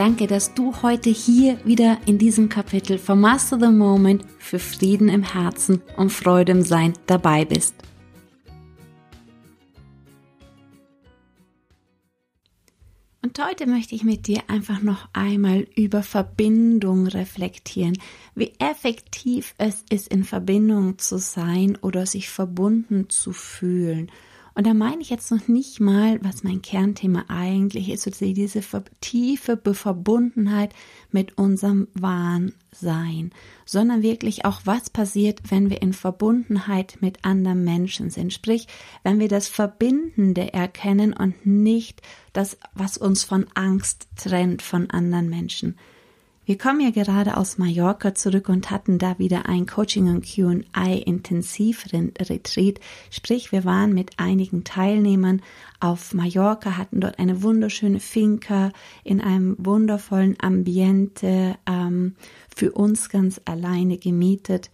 Danke, dass du heute hier wieder in diesem Kapitel von Master the Moment für Frieden im Herzen und Freude im Sein dabei bist. Und heute möchte ich mit dir einfach noch einmal über Verbindung reflektieren, wie effektiv es ist, in Verbindung zu sein oder sich verbunden zu fühlen und da meine ich jetzt noch nicht mal, was mein Kernthema eigentlich ist, also diese tiefe Verbundenheit mit unserem wahren Sein, sondern wirklich auch, was passiert, wenn wir in Verbundenheit mit anderen Menschen sind. Sprich, wenn wir das Verbindende erkennen und nicht das, was uns von Angst trennt von anderen Menschen. Wir kommen ja gerade aus Mallorca zurück und hatten da wieder ein Coaching und Q&A intensiv Retreat. Sprich, wir waren mit einigen Teilnehmern auf Mallorca, hatten dort eine wunderschöne Finca in einem wundervollen Ambiente ähm, für uns ganz alleine gemietet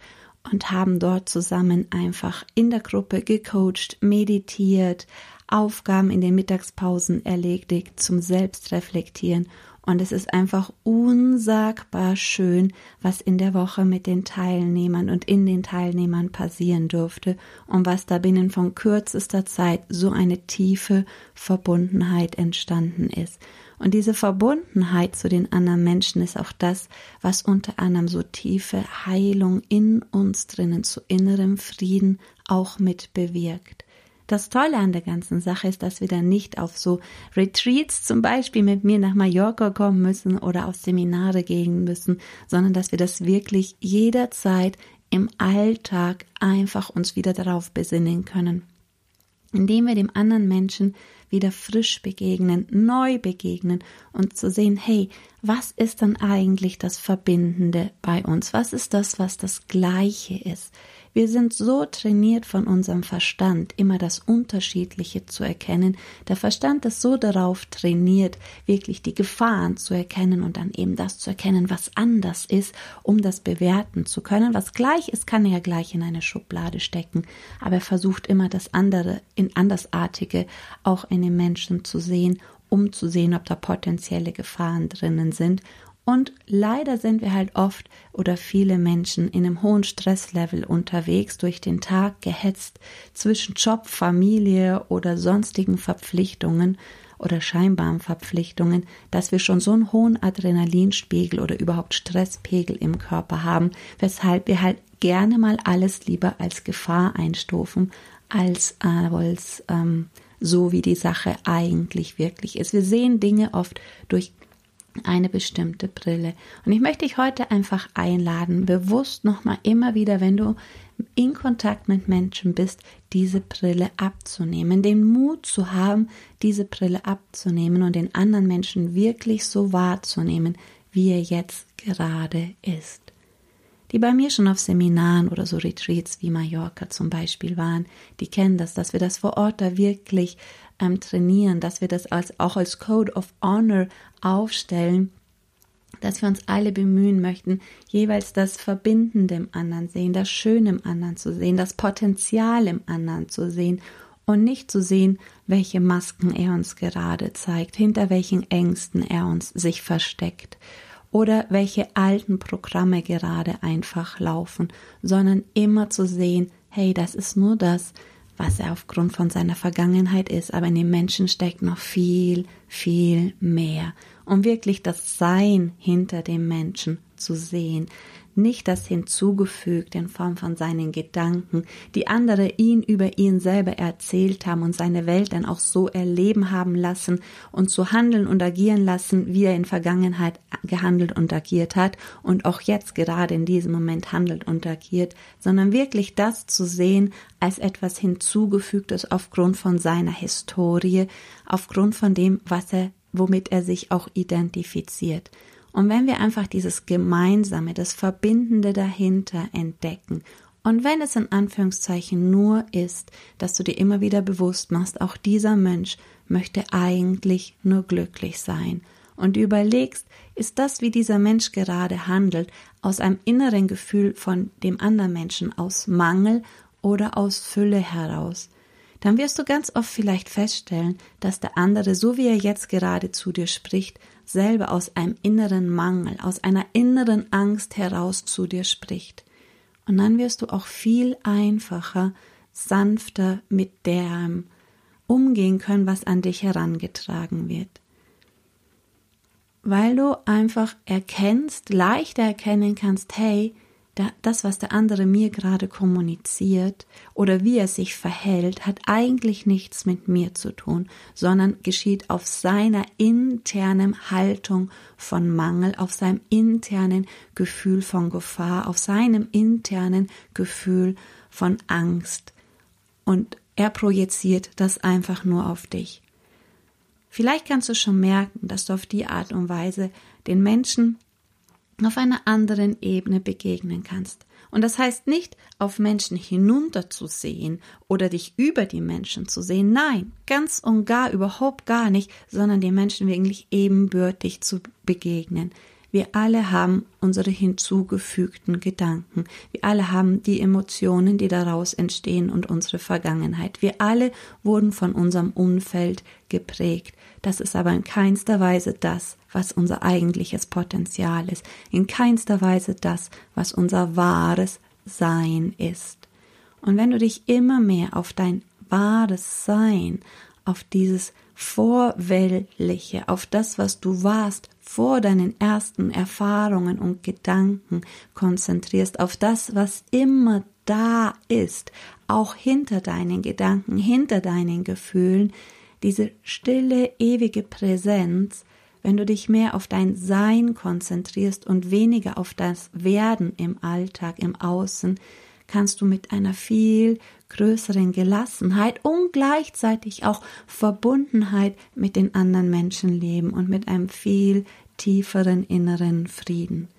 und haben dort zusammen einfach in der Gruppe gecoacht, meditiert, Aufgaben in den Mittagspausen erledigt zum Selbstreflektieren und es ist einfach unsagbar schön, was in der Woche mit den Teilnehmern und in den Teilnehmern passieren durfte und was da binnen von kürzester Zeit so eine tiefe Verbundenheit entstanden ist. Und diese Verbundenheit zu den anderen Menschen ist auch das, was unter anderem so tiefe Heilung in uns drinnen zu innerem Frieden auch mit bewirkt. Das Tolle an der ganzen Sache ist, dass wir dann nicht auf so Retreats zum Beispiel mit mir nach Mallorca kommen müssen oder auf Seminare gehen müssen, sondern dass wir das wirklich jederzeit im Alltag einfach uns wieder darauf besinnen können. Indem wir dem anderen Menschen wieder frisch begegnen, neu begegnen und zu sehen, hey, was ist dann eigentlich das Verbindende bei uns? Was ist das, was das Gleiche ist? Wir sind so trainiert von unserem Verstand, immer das Unterschiedliche zu erkennen. Der Verstand ist so darauf trainiert, wirklich die Gefahren zu erkennen und dann eben das zu erkennen, was anders ist, um das bewerten zu können. Was gleich ist, kann er ja gleich in eine Schublade stecken. Aber er versucht immer das andere, in andersartige auch in den Menschen zu sehen um zu sehen, ob da potenzielle Gefahren drinnen sind und leider sind wir halt oft oder viele Menschen in einem hohen Stresslevel unterwegs, durch den Tag gehetzt zwischen Job, Familie oder sonstigen Verpflichtungen oder scheinbaren Verpflichtungen, dass wir schon so einen hohen Adrenalinspiegel oder überhaupt Stresspegel im Körper haben, weshalb wir halt gerne mal alles lieber als Gefahr einstufen, als, äh, als ähm, so wie die Sache eigentlich wirklich ist. Wir sehen Dinge oft durch eine bestimmte Brille. Und ich möchte dich heute einfach einladen, bewusst nochmal immer wieder, wenn du in Kontakt mit Menschen bist, diese Brille abzunehmen, den Mut zu haben, diese Brille abzunehmen und den anderen Menschen wirklich so wahrzunehmen, wie er jetzt gerade ist. Die bei mir schon auf Seminaren oder so Retreats wie Mallorca zum Beispiel waren, die kennen das, dass wir das vor Ort da wirklich ähm, trainieren, dass wir das als, auch als Code of Honor aufstellen, dass wir uns alle bemühen möchten, jeweils das Verbindende im anderen sehen, das Schöne im anderen zu sehen, das Potenzial im anderen zu sehen und nicht zu sehen, welche Masken er uns gerade zeigt, hinter welchen Ängsten er uns sich versteckt oder welche alten Programme gerade einfach laufen, sondern immer zu sehen, hey, das ist nur das, was er aufgrund von seiner Vergangenheit ist, aber in dem Menschen steckt noch viel, viel mehr. Um wirklich das Sein hinter dem Menschen zu sehen, nicht das hinzugefügt in Form von seinen Gedanken, die andere ihn über ihn selber erzählt haben und seine Welt dann auch so erleben haben lassen und so handeln und agieren lassen, wie er in Vergangenheit gehandelt und agiert hat und auch jetzt gerade in diesem Moment handelt und agiert, sondern wirklich das zu sehen als etwas hinzugefügtes aufgrund von seiner Historie, aufgrund von dem, was er, womit er sich auch identifiziert. Und wenn wir einfach dieses Gemeinsame, das Verbindende dahinter entdecken und wenn es in Anführungszeichen nur ist, dass du dir immer wieder bewusst machst, auch dieser Mensch möchte eigentlich nur glücklich sein. Und überlegst, ist das, wie dieser Mensch gerade handelt, aus einem inneren Gefühl von dem anderen Menschen, aus Mangel oder aus Fülle heraus, dann wirst du ganz oft vielleicht feststellen, dass der andere, so wie er jetzt gerade zu dir spricht, selber aus einem inneren Mangel, aus einer inneren Angst heraus zu dir spricht. Und dann wirst du auch viel einfacher, sanfter mit dem umgehen können, was an dich herangetragen wird. Weil du einfach erkennst, leichter erkennen kannst, hey, das, was der andere mir gerade kommuniziert oder wie er sich verhält, hat eigentlich nichts mit mir zu tun, sondern geschieht auf seiner internen Haltung von Mangel, auf seinem internen Gefühl von Gefahr, auf seinem internen Gefühl von Angst. Und er projiziert das einfach nur auf dich. Vielleicht kannst du schon merken, dass du auf die Art und Weise den Menschen auf einer anderen Ebene begegnen kannst. Und das heißt nicht, auf Menschen hinunterzusehen oder dich über die Menschen zu sehen. Nein, ganz und gar überhaupt gar nicht, sondern den Menschen wirklich ebenbürtig zu begegnen. Wir alle haben unsere hinzugefügten Gedanken. Wir alle haben die Emotionen, die daraus entstehen und unsere Vergangenheit. Wir alle wurden von unserem Umfeld geprägt. Das ist aber in keinster Weise das, was unser eigentliches Potenzial ist. In keinster Weise das, was unser wahres Sein ist. Und wenn du dich immer mehr auf dein wahres Sein, auf dieses Vorweltliche, auf das, was du warst vor deinen ersten Erfahrungen und Gedanken konzentrierst, auf das, was immer da ist, auch hinter deinen Gedanken, hinter deinen Gefühlen, diese stille, ewige Präsenz, wenn du dich mehr auf dein Sein konzentrierst und weniger auf das Werden im Alltag, im Außen, kannst du mit einer viel größeren Gelassenheit und gleichzeitig auch Verbundenheit mit den anderen Menschen leben und mit einem viel tieferen inneren Frieden.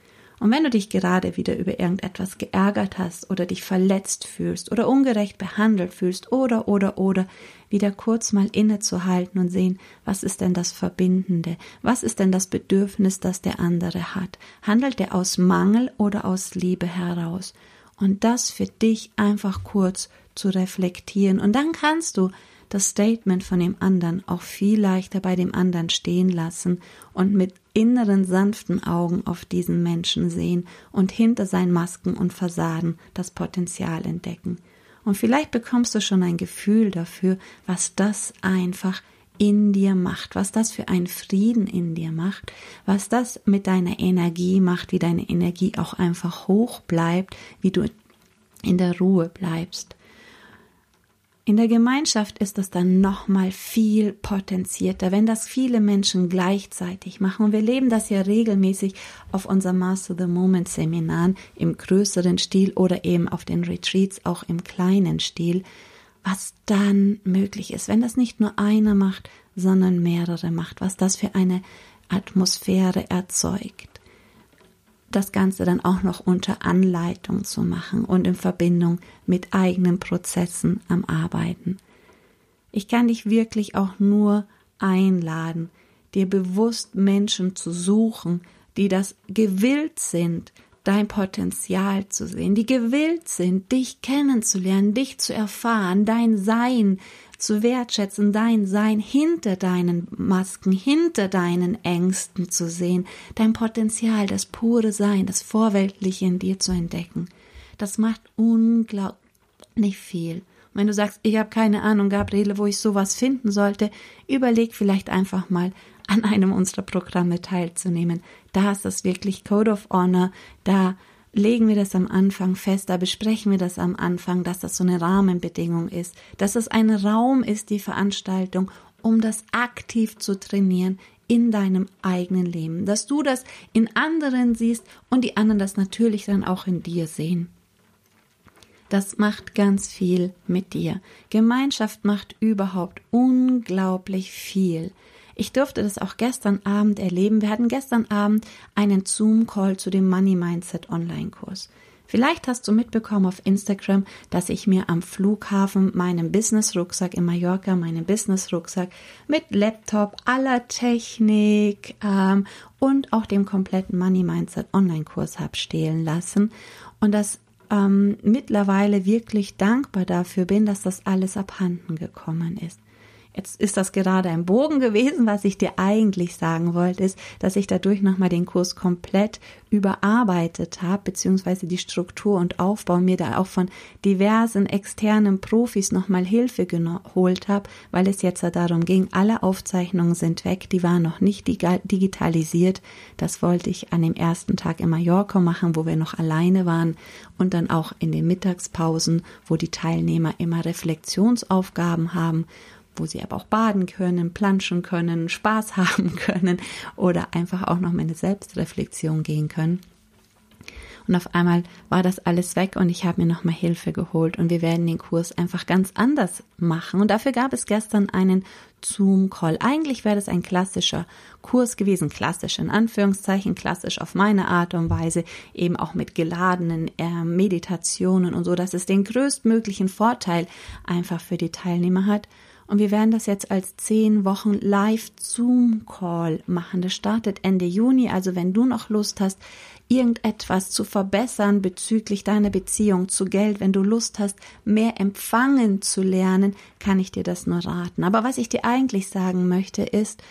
Und wenn du dich gerade wieder über irgendetwas geärgert hast oder dich verletzt fühlst oder ungerecht behandelt fühlst oder oder oder wieder kurz mal innezuhalten und sehen, was ist denn das Verbindende? Was ist denn das Bedürfnis, das der andere hat? Handelt er aus Mangel oder aus Liebe heraus? Und das für dich einfach kurz zu reflektieren. Und dann kannst du das Statement von dem anderen auch viel leichter bei dem anderen stehen lassen und mit inneren sanften Augen auf diesen Menschen sehen und hinter seinen Masken und Fassaden das Potenzial entdecken. Und vielleicht bekommst du schon ein Gefühl dafür, was das einfach in dir macht, was das für einen Frieden in dir macht, was das mit deiner Energie macht, wie deine Energie auch einfach hoch bleibt, wie du in der Ruhe bleibst. In der Gemeinschaft ist das dann nochmal viel potenzierter, wenn das viele Menschen gleichzeitig machen. Und wir leben das ja regelmäßig auf unserem Master the Moment Seminaren im größeren Stil oder eben auf den Retreats auch im kleinen Stil, was dann möglich ist, wenn das nicht nur einer macht, sondern mehrere macht, was das für eine Atmosphäre erzeugt das Ganze dann auch noch unter Anleitung zu machen und in Verbindung mit eigenen Prozessen am Arbeiten. Ich kann dich wirklich auch nur einladen, dir bewusst Menschen zu suchen, die das gewillt sind, dein Potenzial zu sehen, die gewillt sind, dich kennenzulernen, dich zu erfahren, dein Sein zu wertschätzen, dein Sein hinter deinen Masken, hinter deinen Ängsten zu sehen, dein Potenzial, das pure Sein, das Vorweltliche in dir zu entdecken. Das macht unglaublich viel. Wenn du sagst, ich habe keine Ahnung, Gabriele, wo ich sowas finden sollte, überleg vielleicht einfach mal, an einem unserer Programme teilzunehmen. Da ist das wirklich Code of Honor, da legen wir das am Anfang fest, da besprechen wir das am Anfang, dass das so eine Rahmenbedingung ist, dass es ein Raum ist, die Veranstaltung, um das aktiv zu trainieren in deinem eigenen Leben, dass du das in anderen siehst und die anderen das natürlich dann auch in dir sehen. Das macht ganz viel mit dir. Gemeinschaft macht überhaupt unglaublich viel. Ich durfte das auch gestern Abend erleben. Wir hatten gestern Abend einen Zoom-Call zu dem Money Mindset Online-Kurs. Vielleicht hast du mitbekommen auf Instagram, dass ich mir am Flughafen meinen Business-Rucksack in Mallorca, meinen Business-Rucksack mit Laptop, aller Technik ähm, und auch dem kompletten Money Mindset Online-Kurs habe stehlen lassen. Und das ähm, mittlerweile wirklich dankbar dafür bin, dass das alles abhanden gekommen ist. Jetzt ist das gerade ein Bogen gewesen. Was ich dir eigentlich sagen wollte, ist, dass ich dadurch nochmal den Kurs komplett überarbeitet habe, beziehungsweise die Struktur und Aufbau mir da auch von diversen externen Profis nochmal Hilfe geholt habe, weil es jetzt darum ging, alle Aufzeichnungen sind weg, die waren noch nicht digitalisiert. Das wollte ich an dem ersten Tag in Mallorca machen, wo wir noch alleine waren und dann auch in den Mittagspausen, wo die Teilnehmer immer Reflexionsaufgaben haben wo sie aber auch baden können, planschen können, Spaß haben können oder einfach auch noch meine Selbstreflexion gehen können. Und auf einmal war das alles weg und ich habe mir nochmal Hilfe geholt und wir werden den Kurs einfach ganz anders machen. Und dafür gab es gestern einen Zoom-Call. Eigentlich wäre das ein klassischer Kurs gewesen, klassisch in Anführungszeichen, klassisch auf meine Art und Weise, eben auch mit geladenen äh, Meditationen und so, dass es den größtmöglichen Vorteil einfach für die Teilnehmer hat. Und wir werden das jetzt als zehn Wochen Live-Zoom-Call machen. Das startet Ende Juni. Also wenn du noch Lust hast, irgendetwas zu verbessern bezüglich deiner Beziehung zu Geld, wenn du Lust hast, mehr empfangen zu lernen, kann ich dir das nur raten. Aber was ich dir eigentlich sagen möchte, ist,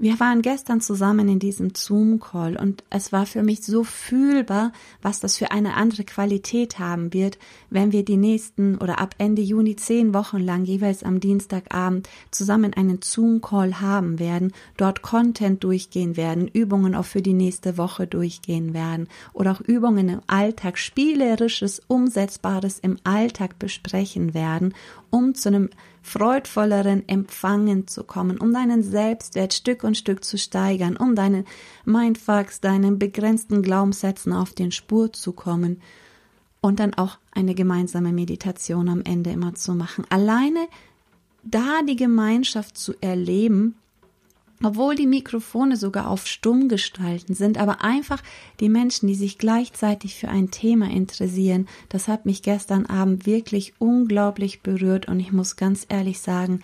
wir waren gestern zusammen in diesem Zoom-Call und es war für mich so fühlbar, was das für eine andere Qualität haben wird, wenn wir die nächsten oder ab Ende Juni zehn Wochen lang jeweils am Dienstagabend zusammen einen Zoom-Call haben werden, dort Content durchgehen werden, Übungen auch für die nächste Woche durchgehen werden oder auch Übungen im Alltag, spielerisches, umsetzbares im Alltag besprechen werden, um zu einem freudvolleren Empfangen zu kommen, um deinen Selbstwert Stück und Stück zu steigern, um deinen Mindfucks, deinen begrenzten Glaubenssätzen auf den Spur zu kommen und dann auch eine gemeinsame Meditation am Ende immer zu machen. Alleine da die Gemeinschaft zu erleben, obwohl die Mikrofone sogar auf stumm gestalten sind, aber einfach die Menschen, die sich gleichzeitig für ein Thema interessieren, das hat mich gestern Abend wirklich unglaublich berührt und ich muss ganz ehrlich sagen,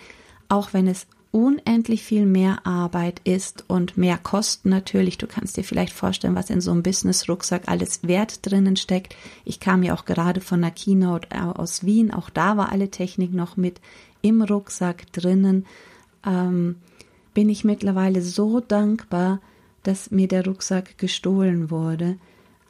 auch wenn es unendlich viel mehr Arbeit ist und mehr Kosten natürlich. Du kannst dir vielleicht vorstellen, was in so einem Business-Rucksack alles Wert drinnen steckt. Ich kam ja auch gerade von der Keynote aus Wien. Auch da war alle Technik noch mit im Rucksack drinnen. Ähm, bin ich mittlerweile so dankbar, dass mir der Rucksack gestohlen wurde,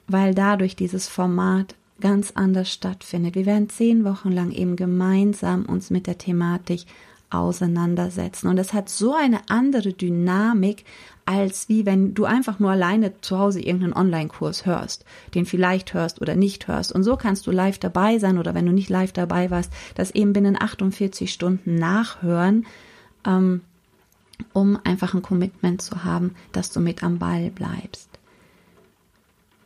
weil dadurch dieses Format ganz anders stattfindet. Wir werden zehn Wochen lang eben gemeinsam uns mit der Thematik auseinandersetzen. Und es hat so eine andere Dynamik, als wie wenn du einfach nur alleine zu Hause irgendeinen Online-Kurs hörst, den vielleicht hörst oder nicht hörst. Und so kannst du live dabei sein oder wenn du nicht live dabei warst, das eben binnen 48 Stunden nachhören. Ähm, um einfach ein Commitment zu haben, dass du mit am Ball bleibst.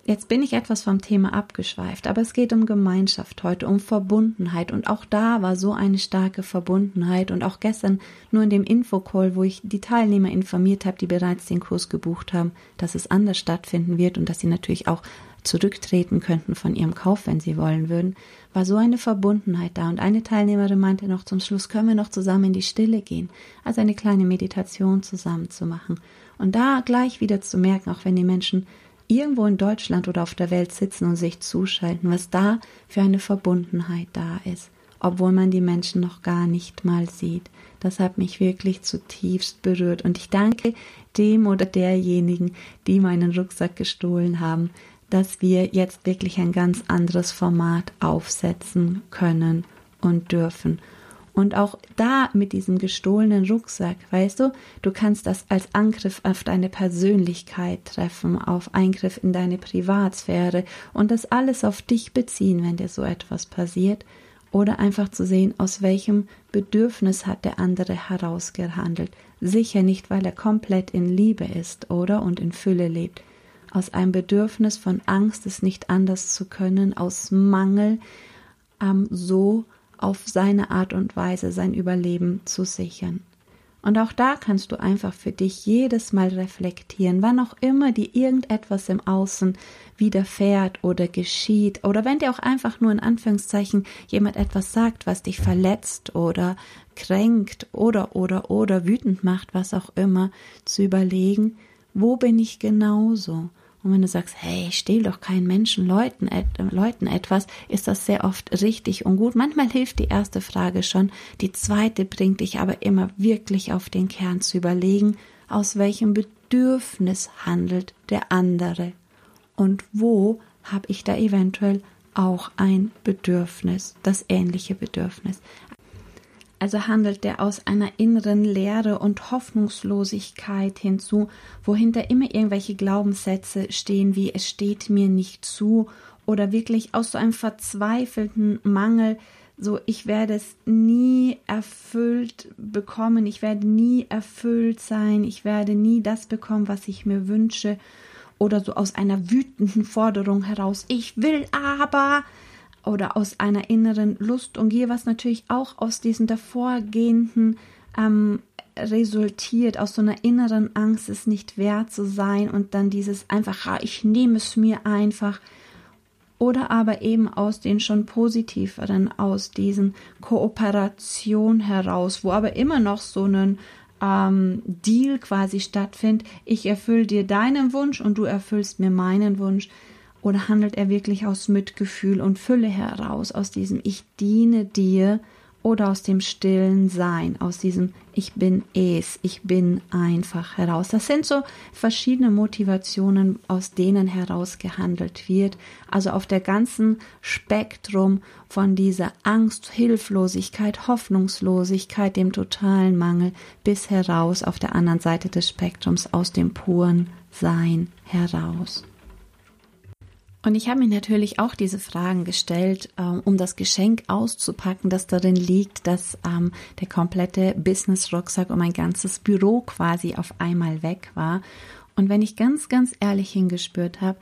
Jetzt bin ich etwas vom Thema abgeschweift, aber es geht um Gemeinschaft heute, um Verbundenheit und auch da war so eine starke Verbundenheit und auch gestern nur in dem Infocall, wo ich die Teilnehmer informiert habe, die bereits den Kurs gebucht haben, dass es anders stattfinden wird und dass sie natürlich auch zurücktreten könnten von ihrem Kauf, wenn sie wollen würden, war so eine Verbundenheit da. Und eine Teilnehmerin meinte noch zum Schluss, können wir noch zusammen in die Stille gehen, also eine kleine Meditation zusammen zu machen. Und da gleich wieder zu merken, auch wenn die Menschen irgendwo in Deutschland oder auf der Welt sitzen und sich zuschalten, was da für eine Verbundenheit da ist, obwohl man die Menschen noch gar nicht mal sieht. Das hat mich wirklich zutiefst berührt und ich danke dem oder derjenigen, die meinen Rucksack gestohlen haben, dass wir jetzt wirklich ein ganz anderes Format aufsetzen können und dürfen. Und auch da mit diesem gestohlenen Rucksack, weißt du, du kannst das als Angriff auf deine Persönlichkeit treffen, auf Eingriff in deine Privatsphäre und das alles auf dich beziehen, wenn dir so etwas passiert. Oder einfach zu sehen, aus welchem Bedürfnis hat der andere herausgehandelt. Sicher nicht, weil er komplett in Liebe ist, oder? Und in Fülle lebt, aus einem Bedürfnis von Angst, es nicht anders zu können, aus Mangel, ähm, so auf seine Art und Weise sein Überleben zu sichern. Und auch da kannst du einfach für dich jedes Mal reflektieren, wann auch immer dir irgendetwas im Außen widerfährt oder geschieht oder wenn dir auch einfach nur in Anführungszeichen jemand etwas sagt, was dich verletzt oder kränkt oder oder oder wütend macht, was auch immer, zu überlegen, wo bin ich genauso? Und wenn du sagst, hey, ich stehle doch keinen Menschen, Leuten, äh, Leuten etwas, ist das sehr oft richtig und gut. Manchmal hilft die erste Frage schon. Die zweite bringt dich aber immer wirklich auf den Kern zu überlegen, aus welchem Bedürfnis handelt der andere und wo habe ich da eventuell auch ein Bedürfnis, das ähnliche Bedürfnis. Also handelt der aus einer inneren Leere und Hoffnungslosigkeit hinzu, wohinter immer irgendwelche Glaubenssätze stehen, wie es steht mir nicht zu, oder wirklich aus so einem verzweifelten Mangel, so ich werde es nie erfüllt bekommen, ich werde nie erfüllt sein, ich werde nie das bekommen, was ich mir wünsche, oder so aus einer wütenden Forderung heraus, ich will aber, oder aus einer inneren Lust und was natürlich auch aus diesen davorgehenden ähm, resultiert, aus so einer inneren Angst, es nicht wert zu sein und dann dieses einfach, ah, ich nehme es mir einfach. Oder aber eben aus den schon positiveren, aus diesen Kooperation heraus, wo aber immer noch so ein ähm, Deal quasi stattfindet. Ich erfülle dir deinen Wunsch und du erfüllst mir meinen Wunsch. Oder handelt er wirklich aus Mitgefühl und Fülle heraus, aus diesem Ich diene dir oder aus dem stillen Sein, aus diesem Ich bin es, ich bin einfach heraus. Das sind so verschiedene Motivationen, aus denen heraus gehandelt wird. Also auf der ganzen Spektrum von dieser Angst, Hilflosigkeit, Hoffnungslosigkeit, dem totalen Mangel bis heraus auf der anderen Seite des Spektrums aus dem puren Sein heraus. Und ich habe mir natürlich auch diese Fragen gestellt, äh, um das Geschenk auszupacken, das darin liegt, dass ähm, der komplette Business-Rucksack und mein ganzes Büro quasi auf einmal weg war. Und wenn ich ganz, ganz ehrlich hingespürt habe,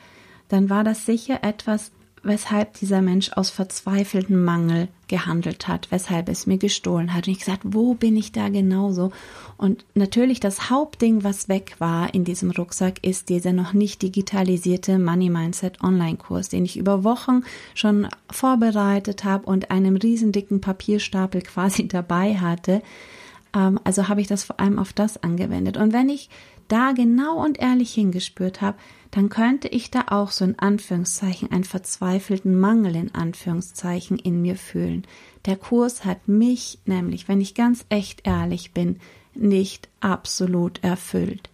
dann war das sicher etwas, weshalb dieser Mensch aus verzweifeltem Mangel gehandelt hat, weshalb es mir gestohlen hat. Und ich gesagt, wo bin ich da genauso? Und natürlich das Hauptding, was weg war in diesem Rucksack, ist dieser noch nicht digitalisierte Money Mindset Online-Kurs, den ich über Wochen schon vorbereitet habe und einen riesen dicken Papierstapel quasi dabei hatte. Ähm, also habe ich das vor allem auf das angewendet. Und wenn ich da genau und ehrlich hingespürt habe, dann könnte ich da auch so in Anführungszeichen einen verzweifelten Mangel in Anführungszeichen in mir fühlen. Der Kurs hat mich nämlich, wenn ich ganz echt ehrlich bin, nicht absolut erfüllt.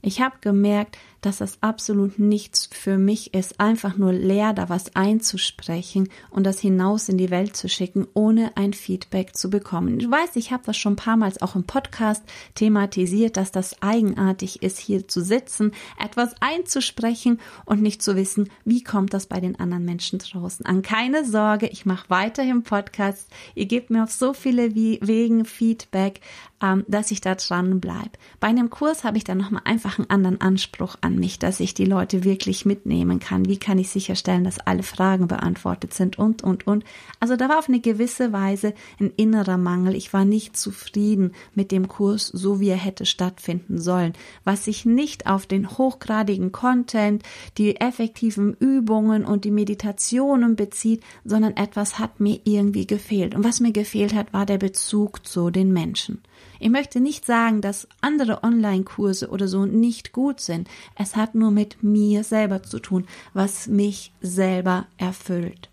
Ich habe gemerkt, dass das absolut nichts für mich ist, einfach nur leer da was einzusprechen und das hinaus in die Welt zu schicken, ohne ein Feedback zu bekommen. Ich weiß, ich habe das schon ein paar Mal auch im Podcast thematisiert, dass das eigenartig ist, hier zu sitzen, etwas einzusprechen und nicht zu wissen, wie kommt das bei den anderen Menschen draußen an. Keine Sorge, ich mache weiterhin Podcasts. Ihr gebt mir auf so viele Wegen Feedback, ähm, dass ich da dran bleibe. Bei einem Kurs habe ich dann nochmal einfach einen anderen Anspruch an mich, dass ich die Leute wirklich mitnehmen kann. Wie kann ich sicherstellen, dass alle Fragen beantwortet sind und, und, und. Also da war auf eine gewisse Weise ein innerer Mangel. Ich war nicht zufrieden mit dem Kurs, so wie er hätte stattfinden sollen. Was sich nicht auf den hochgradigen Content, die effektiven Übungen und die Meditationen bezieht, sondern etwas hat mir irgendwie gefehlt. Und was mir gefehlt hat, war der Bezug zu den Menschen. Ich möchte nicht sagen, dass andere Online-Kurse oder so nicht gut sind. Es hat nur mit mir selber zu tun, was mich selber erfüllt.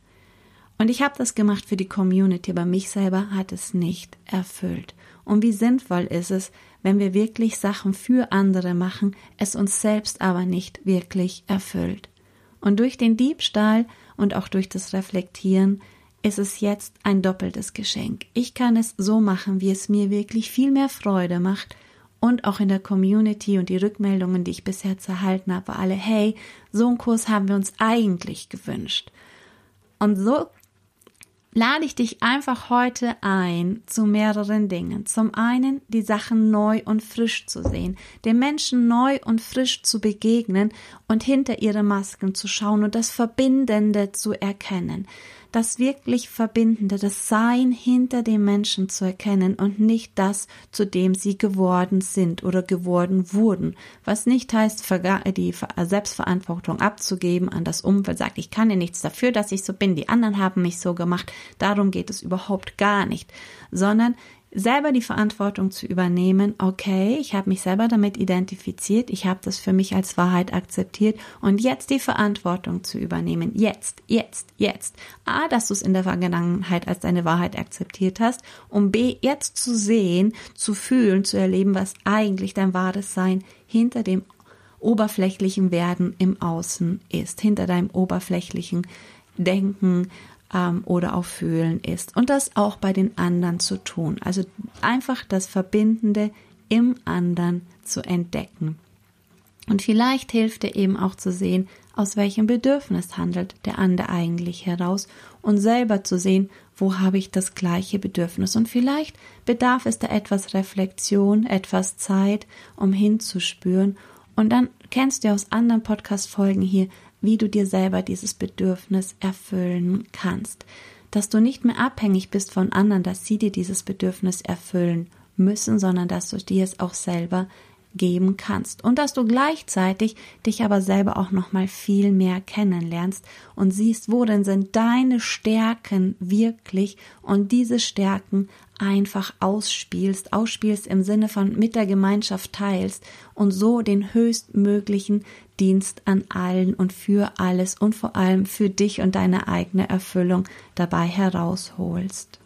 Und ich habe das gemacht für die Community, aber mich selber hat es nicht erfüllt. Und wie sinnvoll ist es, wenn wir wirklich Sachen für andere machen, es uns selbst aber nicht wirklich erfüllt. Und durch den Diebstahl und auch durch das Reflektieren ist es jetzt ein doppeltes Geschenk. Ich kann es so machen, wie es mir wirklich viel mehr Freude macht und auch in der Community und die Rückmeldungen, die ich bisher erhalten habe, alle, hey, so einen Kurs haben wir uns eigentlich gewünscht. Und so lade ich dich einfach heute ein zu mehreren Dingen. Zum einen, die Sachen neu und frisch zu sehen, den Menschen neu und frisch zu begegnen und hinter ihre Masken zu schauen und das Verbindende zu erkennen das wirklich Verbindende, das Sein hinter dem Menschen zu erkennen und nicht das, zu dem sie geworden sind oder geworden wurden. Was nicht heißt, die Selbstverantwortung abzugeben an das Umfeld, sagt, ich kann ja nichts dafür, dass ich so bin, die anderen haben mich so gemacht. Darum geht es überhaupt gar nicht, sondern selber die Verantwortung zu übernehmen, okay, ich habe mich selber damit identifiziert, ich habe das für mich als Wahrheit akzeptiert und jetzt die Verantwortung zu übernehmen, jetzt, jetzt, jetzt. A, dass du es in der Vergangenheit als deine Wahrheit akzeptiert hast und B, jetzt zu sehen, zu fühlen, zu erleben, was eigentlich dein wahres Sein hinter dem oberflächlichen Werden im Außen ist, hinter deinem oberflächlichen Denken, ähm, oder auch fühlen ist. Und das auch bei den anderen zu tun. Also einfach das Verbindende im anderen zu entdecken. Und vielleicht hilft dir eben auch zu sehen, aus welchem Bedürfnis handelt der andere eigentlich heraus und selber zu sehen, wo habe ich das gleiche Bedürfnis. Und vielleicht bedarf es da etwas Reflexion, etwas Zeit, um hinzuspüren. Und dann kennst du aus anderen Podcast-Folgen hier, wie du dir selber dieses Bedürfnis erfüllen kannst. Dass du nicht mehr abhängig bist von anderen, dass sie dir dieses Bedürfnis erfüllen müssen, sondern dass du dir es auch selber geben kannst und dass du gleichzeitig dich aber selber auch noch mal viel mehr kennenlernst und siehst, wo denn sind deine Stärken wirklich und diese Stärken einfach ausspielst, ausspielst im Sinne von mit der Gemeinschaft teilst und so den höchstmöglichen Dienst an allen und für alles und vor allem für dich und deine eigene Erfüllung dabei herausholst.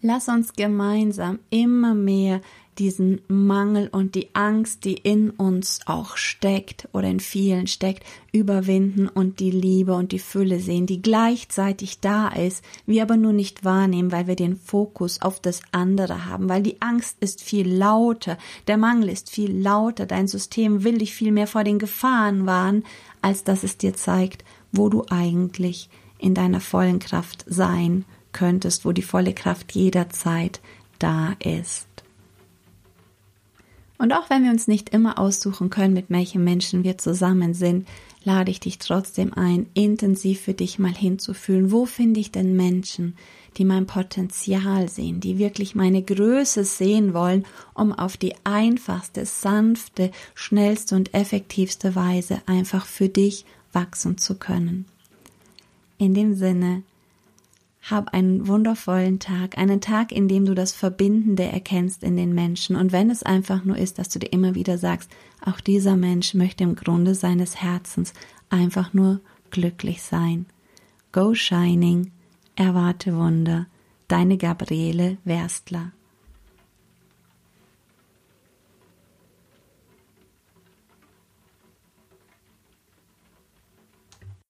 Lass uns gemeinsam immer mehr diesen Mangel und die Angst, die in uns auch steckt oder in vielen steckt, überwinden und die Liebe und die Fülle sehen, die gleichzeitig da ist, wir aber nur nicht wahrnehmen, weil wir den Fokus auf das andere haben, weil die Angst ist viel lauter, der Mangel ist viel lauter, dein System will dich viel mehr vor den Gefahren warnen, als dass es dir zeigt, wo du eigentlich in deiner vollen Kraft sein könntest, wo die volle Kraft jederzeit da ist. Und auch wenn wir uns nicht immer aussuchen können, mit welchen Menschen wir zusammen sind, lade ich dich trotzdem ein, intensiv für dich mal hinzufühlen, wo finde ich denn Menschen, die mein Potenzial sehen, die wirklich meine Größe sehen wollen, um auf die einfachste, sanfte, schnellste und effektivste Weise einfach für dich wachsen zu können. In dem Sinne, hab einen wundervollen Tag, einen Tag, in dem du das Verbindende erkennst in den Menschen. Und wenn es einfach nur ist, dass du dir immer wieder sagst, auch dieser Mensch möchte im Grunde seines Herzens einfach nur glücklich sein. Go Shining, erwarte Wunder, deine Gabriele Werstler.